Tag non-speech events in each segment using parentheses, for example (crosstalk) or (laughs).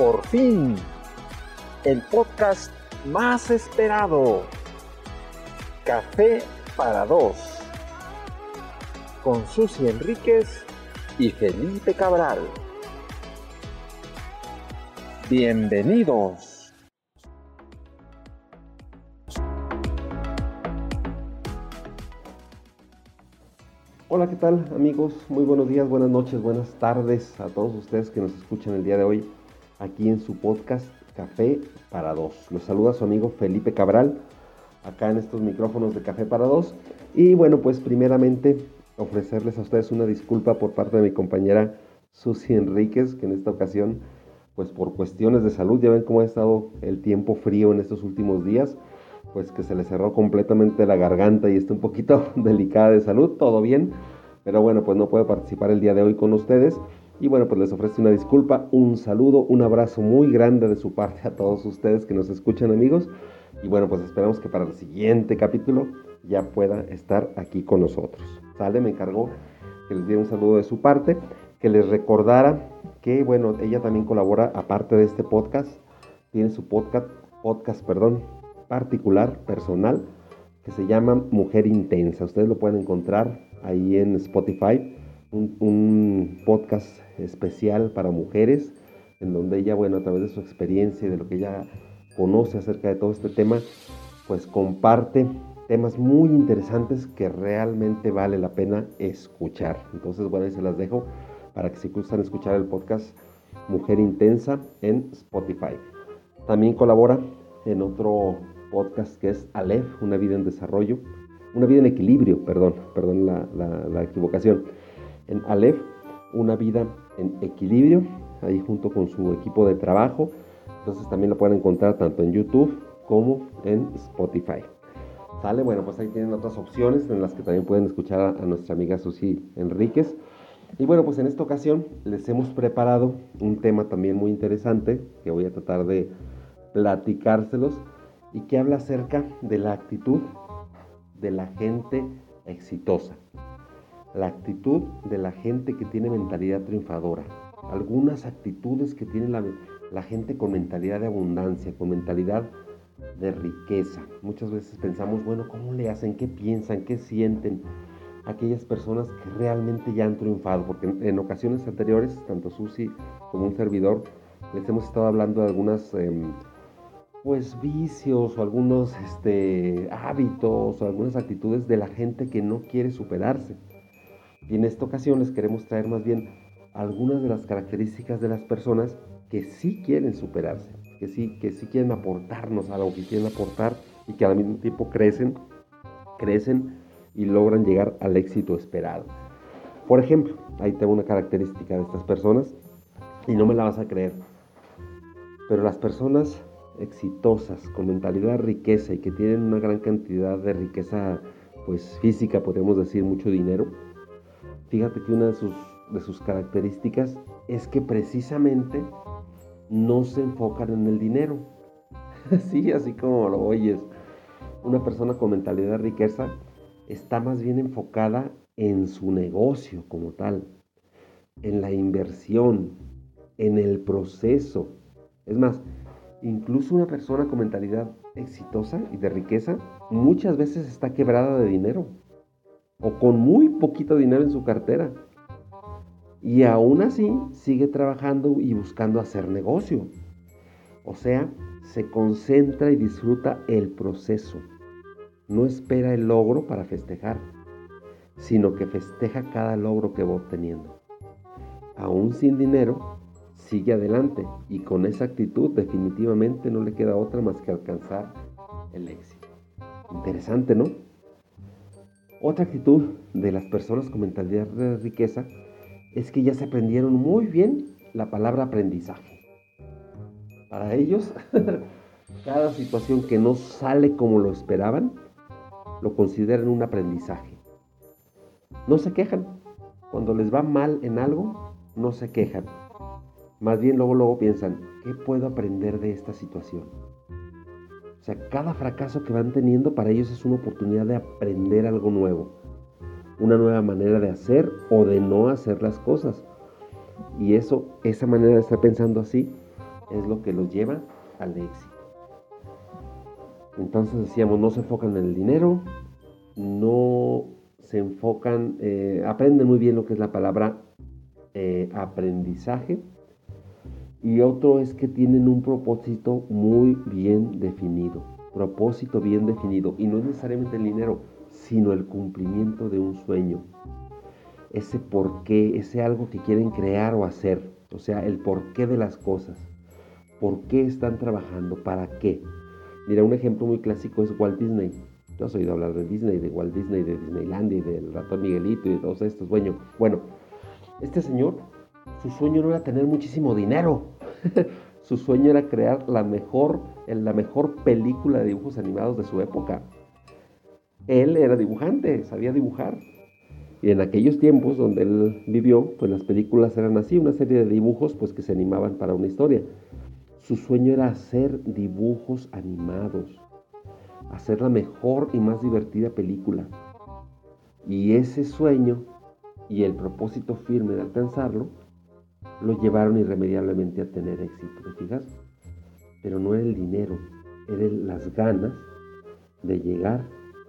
Por fin, el podcast más esperado. Café para dos. Con Susi Enríquez y Felipe Cabral. Bienvenidos. Hola, ¿qué tal amigos? Muy buenos días, buenas noches, buenas tardes a todos ustedes que nos escuchan el día de hoy aquí en su podcast Café para Dos. Los saluda su amigo Felipe Cabral, acá en estos micrófonos de Café para Dos. Y bueno, pues primeramente ofrecerles a ustedes una disculpa por parte de mi compañera Susi Enríquez, que en esta ocasión, pues por cuestiones de salud, ya ven cómo ha estado el tiempo frío en estos últimos días pues que se le cerró completamente la garganta y está un poquito (laughs) delicada de salud, todo bien, pero bueno, pues no puede participar el día de hoy con ustedes. Y bueno, pues les ofrezco una disculpa, un saludo, un abrazo muy grande de su parte a todos ustedes que nos escuchan amigos. Y bueno, pues esperamos que para el siguiente capítulo ya pueda estar aquí con nosotros. Sale, me encargó que les diera un saludo de su parte, que les recordara que bueno, ella también colabora aparte de este podcast, tiene su podcast, podcast, perdón, particular, personal, que se llama Mujer Intensa. Ustedes lo pueden encontrar ahí en Spotify, un, podcast especial para mujeres, en donde ella, bueno, a través de su experiencia y de lo que ella conoce acerca de todo este tema, pues comparte temas muy interesantes que realmente vale la pena escuchar. Entonces, bueno, ahí se las dejo para que si gustan escuchar el podcast Mujer Intensa en Spotify. También colabora en otro podcast que es Aleph, una vida en desarrollo, una vida en equilibrio, perdón, perdón la, equivocación. En Aleph, una vida en equilibrio, ahí junto con su equipo de trabajo. Entonces también lo pueden encontrar tanto en YouTube como en Spotify. ¿Sale? Bueno, pues ahí tienen otras opciones en las que también pueden escuchar a, nuestra amiga Susi Enríquez. Y bueno, pues en esta ocasión les hemos preparado un tema también muy interesante que voy a tratar de platicárselos y que habla acerca de la actitud de la gente exitosa, la actitud de la gente que tiene mentalidad triunfadora, algunas actitudes que tiene la, gente con mentalidad de abundancia, con mentalidad de riqueza. Muchas veces pensamos, bueno, ¿cómo le hacen? ¿Qué piensan? ¿Qué sienten? aquellas personas que realmente ya han triunfado, porque en, ocasiones anteriores, tanto Susi como un servidor, les hemos estado hablando de algunas em, pues vicios o algunos este, hábitos o algunas actitudes de la gente que no quiere superarse. Y en esta ocasión les queremos traer más bien algunas de las características de las personas que sí quieren superarse, que sí, que sí quieren aportarnos algo, que quieren aportar y que al mismo tiempo crecen, crecen y logran llegar al éxito esperado. Por ejemplo, ahí tengo una característica de estas personas y no me la vas a creer, pero las personas exitosas, con mentalidad riqueza y que tienen una gran cantidad de riqueza pues física, podemos decir, mucho dinero, fíjate que una de sus, de sus características es que precisamente no se enfocan en el dinero. (laughs) sí, así como lo oyes. Una persona con mentalidad de riqueza está más bien enfocada en su negocio como tal, en la inversión, en el proceso. Es más, Incluso una persona con mentalidad exitosa y de riqueza muchas veces está quebrada de dinero o con muy poquito dinero en su cartera. Y aún así sigue trabajando y buscando hacer negocio. O sea, se concentra y disfruta el proceso. No espera el logro para festejar, sino que festeja cada logro que va obteniendo. Aún sin dinero, sigue adelante y con esa actitud definitivamente no le queda otra más que alcanzar el éxito. Interesante, ¿no? Otra actitud de las personas con mentalidad de riqueza es que ya se aprendieron muy bien la palabra aprendizaje. Para ellos, (laughs) cada situación que no sale como lo esperaban, lo consideran un aprendizaje. No se quejan. Cuando les va mal en algo, no se quejan más bien luego, luego piensan, ¿qué puedo aprender de esta situación? O sea, cada fracaso que van teniendo para ellos es una oportunidad de aprender algo nuevo, una nueva manera de hacer o de no hacer las cosas. Y eso, esa manera de estar pensando así, es lo que los lleva al éxito. Entonces decíamos, no se enfocan en el dinero, no se enfocan, eh, aprenden muy bien lo que es la palabra eh, aprendizaje. Y otro es que tienen un propósito muy bien definido. Propósito bien definido. Y no es necesariamente el dinero, sino el cumplimiento de un sueño. Ese por qué, ese algo que quieren crear o hacer. O sea, el porqué de las cosas. ¿Por qué están trabajando? ¿Para qué? Mira, un ejemplo muy clásico es Walt Disney. Tú has oído hablar de Disney, de Walt Disney, de Disneyland y del ratón Miguelito y de todos estos. Bueno, bueno, este señor, su sueño no era tener muchísimo dinero. (laughs) su sueño era crear la mejor, la mejor película de dibujos animados de su época. Él era dibujante, sabía dibujar. Y en aquellos tiempos donde él vivió, pues las películas eran así, una serie de dibujos pues que se animaban para una historia. Su sueño era hacer dibujos animados, hacer la mejor y más divertida película. Y ese sueño y el propósito firme de alcanzarlo lo llevaron irremediablemente a tener éxito. Pero no era el dinero, eran las ganas de llegar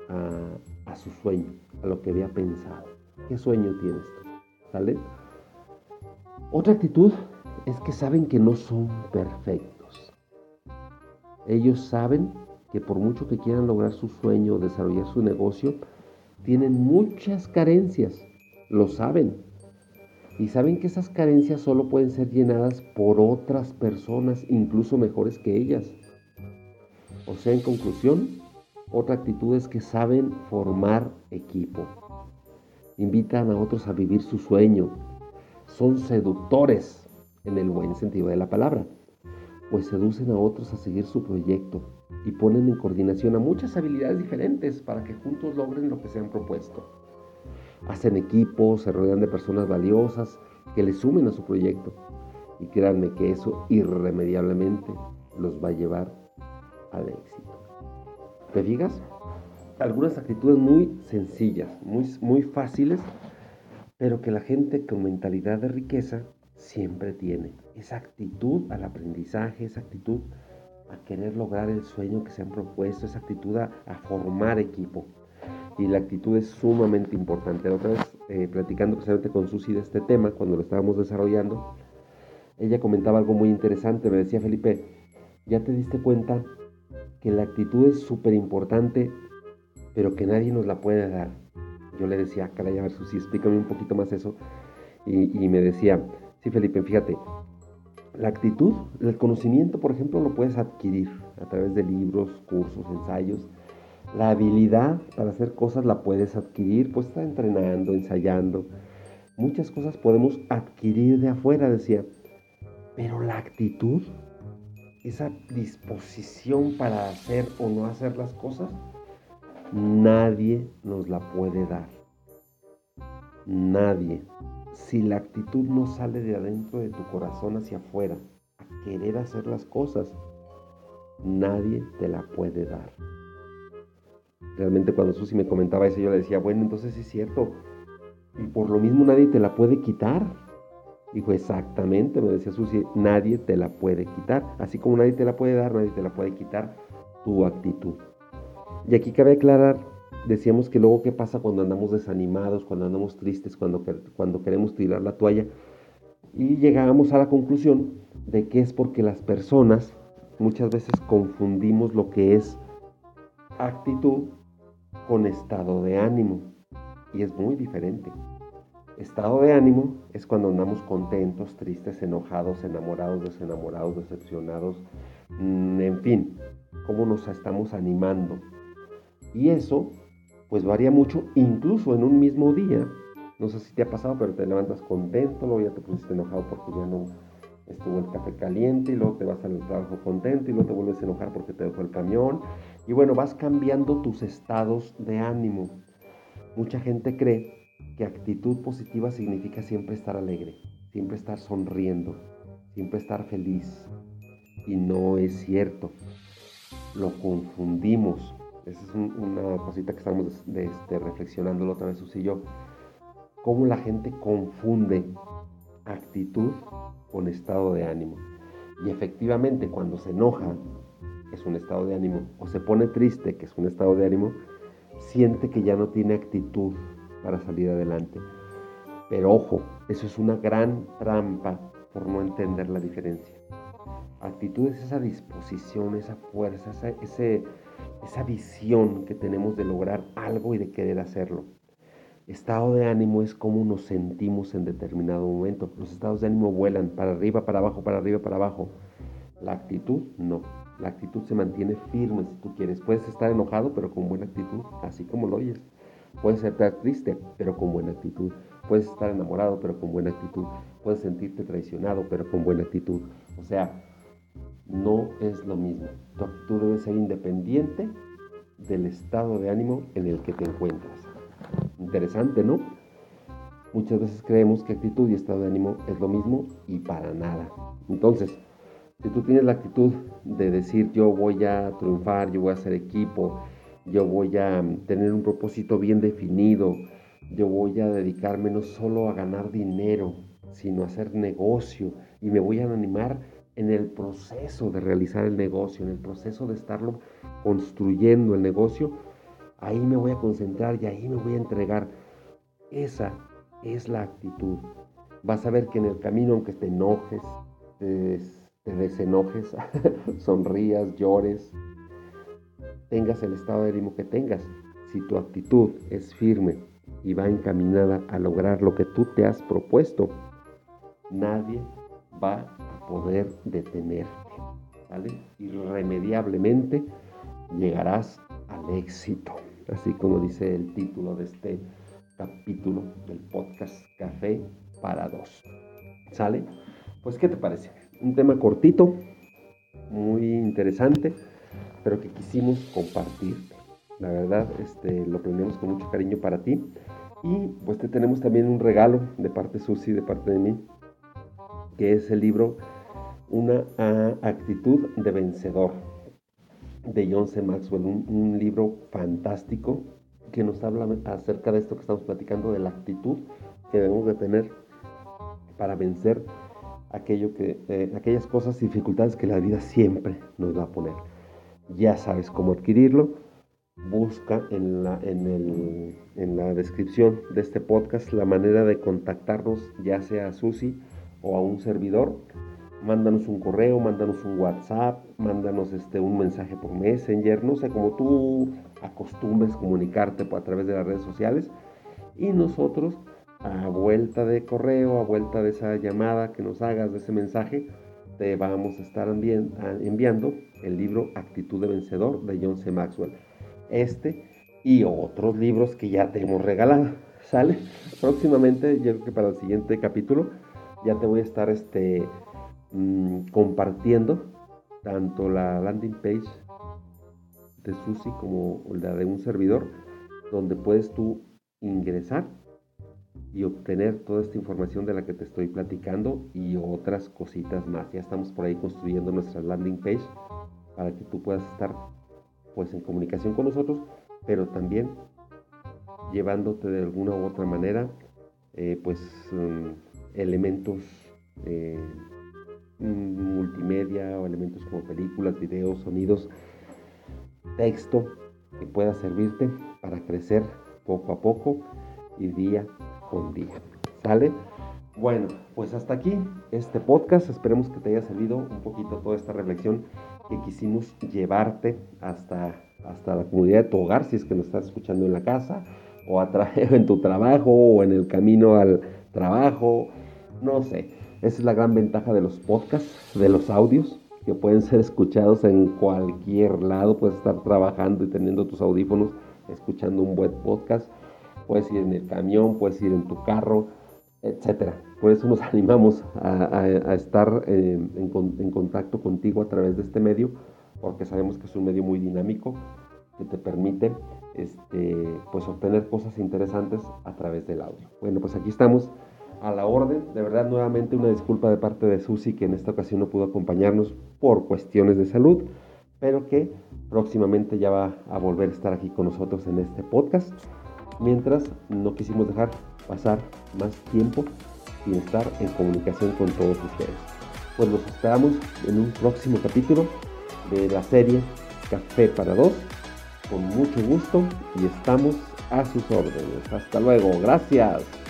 a, a su sueño, a lo que había pensado. ¿Qué sueño tienes tú? ¿Sale? Otra actitud es que saben que no son perfectos. Ellos saben que por mucho que quieran lograr su sueño o desarrollar su negocio, tienen muchas carencias. Lo saben. Y saben que esas carencias solo pueden ser llenadas por otras personas, incluso mejores que ellas. O sea, en conclusión, otra actitud es que saben formar equipo. Invitan a otros a vivir su sueño. Son seductores en el buen sentido de la palabra, pues seducen a otros a seguir su proyecto y ponen en coordinación a muchas habilidades diferentes para que juntos logren lo que se han propuesto. Hacen equipos, se rodean de personas valiosas que les sumen a su proyecto y créanme que eso irremediablemente los va a llevar al éxito. ¿Te fijas? Algunas actitudes muy sencillas, muy, muy fáciles, pero que la gente con mentalidad de riqueza siempre tiene. Esa actitud al aprendizaje, esa actitud a querer lograr el sueño que se han propuesto, esa actitud a, formar equipo. Y la actitud es sumamente importante. La otra vez, eh, platicando precisamente con Susi de este tema, cuando lo estábamos desarrollando, ella comentaba algo muy interesante. Me decía, Felipe, ¿ya te diste cuenta que la actitud es súper importante, pero que nadie nos la puede dar? Yo le decía, caray, a ver, Susi, explícame un poquito más eso. Y, y me decía, Sí, Felipe, fíjate, la actitud, el conocimiento, por ejemplo, lo puedes adquirir a través de libros, cursos, ensayos. La habilidad para hacer cosas la puedes adquirir, pues está entrenando, ensayando. Muchas cosas podemos adquirir de afuera, decía. Pero la actitud, esa disposición para hacer o no hacer las cosas, nadie nos la puede dar. Nadie si la actitud no sale de adentro de tu corazón hacia afuera, a querer hacer las cosas, nadie te la puede dar. Realmente cuando Susi me comentaba eso, yo le decía, bueno, entonces es cierto, y por lo mismo nadie te la puede quitar. Dijo, exactamente, me decía Susi, nadie te la puede quitar. Así como nadie te la puede dar, nadie te la puede quitar tu actitud. Y aquí cabe aclarar decíamos que luego qué pasa cuando andamos desanimados, cuando andamos tristes, cuando, cuando queremos tirar la toalla. Y llegábamos a la conclusión de que es porque las personas muchas veces confundimos lo que es actitud con estado de ánimo. Y es muy diferente. Estado de ánimo es cuando andamos contentos, tristes, enojados, enamorados, desenamorados, decepcionados, mm, en fin, cómo nos estamos animando. Y eso pues varía mucho, incluso en un mismo día. No sé si te ha pasado, pero te levantas contento, luego ya te pusiste enojado porque ya no estuvo el café caliente y luego te vas al trabajo contento y luego te vuelves a enojar porque te dejó el camión. Y bueno, vas cambiando tus estados de ánimo. Mucha gente cree que actitud positiva significa siempre estar alegre, siempre estar sonriendo, siempre estar feliz. Y no es cierto. Lo confundimos. Esa es una cosita que estamos este, reflexionando la otra vez, Susi y yo. Cómo la gente confunde actitud con estado de ánimo. Y efectivamente, cuando se enoja, es un estado de ánimo, o se pone triste, que es un estado de ánimo, siente que ya no tiene actitud para salir adelante. Pero ojo, eso es una gran trampa por no entender la diferencia. Actitud es esa disposición, esa fuerza, esa, esa visión que tenemos de lograr algo y de querer hacerlo. Estado de ánimo es cómo nos sentimos en determinado momento. Los estados de ánimo vuelan para arriba, para abajo, para arriba, para abajo. La actitud no. La actitud se mantiene firme si tú quieres. Puedes estar enojado, pero con buena actitud, así como lo oyes. Puedes estar triste, pero con buena actitud. Puedes estar enamorado, pero con buena actitud. Puedes sentirte traicionado, pero con buena actitud. O sea, no es lo mismo. Tu actitud debe ser independiente del estado de ánimo en el que te encuentras. Interesante, ¿no? Muchas veces creemos que actitud y estado de ánimo es lo mismo y para nada. Entonces, si tú tienes la actitud de decir yo voy a triunfar, yo voy a ser equipo, yo voy a tener un propósito bien definido, yo voy a dedicarme no solo a ganar dinero, sino a hacer negocio y me voy a animar en el proceso de realizar el negocio, en el proceso de estarlo construyendo el negocio, ahí me voy a concentrar y ahí me voy a entregar. Esa es la actitud. Vas a ver que en el camino, aunque te enojes, te desenojes, (laughs) sonrías, llores, tengas el estado de ánimo que tengas, si tu actitud es firme y va encaminada a lograr lo que tú te has propuesto, nadie va a poder detenerte. Irremediablemente llegarás al éxito, así como dice el título de este capítulo del podcast Café para dos. ¿Sale? Pues, ¿qué te parece? un tema cortito, muy interesante, pero que quisimos compartir. La verdad, este, lo prendemos con mucho cariño para ti. Y pues te tenemos también un regalo de parte Susi, de parte de mí, que es el libro Una actitud de vencedor de John C. Maxwell, un, libro fantástico que nos habla acerca de esto que estamos platicando, de la actitud que debemos de tener para vencer aquello que, eh, aquellas cosas y dificultades que la vida siempre nos va a poner. Ya sabes cómo adquirirlo. Busca en la, en, el, en la descripción de este podcast la manera de contactarnos, ya sea a Susi o a un servidor. Mándanos un correo, mándanos un WhatsApp, mándanos este, un mensaje por Messenger, no sé, como tú acostumbres comunicarte a través de las redes sociales. Y nosotros a vuelta de correo, a vuelta de esa llamada que nos hagas, de ese mensaje, te vamos a estar enviando el libro Actitud de Vencedor de John C. Maxwell. Este y otros libros que ya te hemos regalado. ¿Sale? Próximamente, yo creo que para el siguiente capítulo, ya te voy a estar este, mm, compartiendo tanto la landing page de Susi como la de un servidor, donde puedes tú ingresar y obtener toda esta información de la que te estoy platicando y otras cositas más. Ya estamos por ahí construyendo nuestra landing page para que tú puedas estar pues en comunicación con nosotros, pero también llevándote de alguna u otra manera eh, pues mm, elementos eh, multimedia o elementos como películas, videos, sonidos, texto que pueda servirte para crecer poco a poco y día con día. ¿Sale? Bueno, pues hasta aquí este podcast. Esperemos que te haya servido un poquito toda esta reflexión que quisimos llevarte hasta, hasta la comunidad de tu hogar, si es que nos estás escuchando en la casa, o (laughs) en tu trabajo, o en el camino al trabajo. No sé. Esa es la gran ventaja de los podcasts, de los audios, que pueden ser escuchados en cualquier lado. Puedes estar trabajando y teniendo tus audífonos, escuchando un buen podcast puedes ir en el camión, puedes ir en tu carro, etcétera. Por eso nos (laughs) animamos a, estar eh, en, contacto contigo a través de este medio, porque sabemos que es un medio muy dinámico que te permite este, pues obtener cosas interesantes a través del audio. Bueno, pues aquí estamos a la orden. De verdad, nuevamente una disculpa de parte de Susi que en esta ocasión no pudo acompañarnos por cuestiones de salud, pero que próximamente ya va a volver a estar aquí con nosotros en este podcast mientras no quisimos dejar pasar más tiempo sin estar en comunicación con todos ustedes. pues los esperamos en un próximo capítulo de la serie Café para dos. Con mucho gusto y estamos a sus órdenes. Hasta luego. Gracias.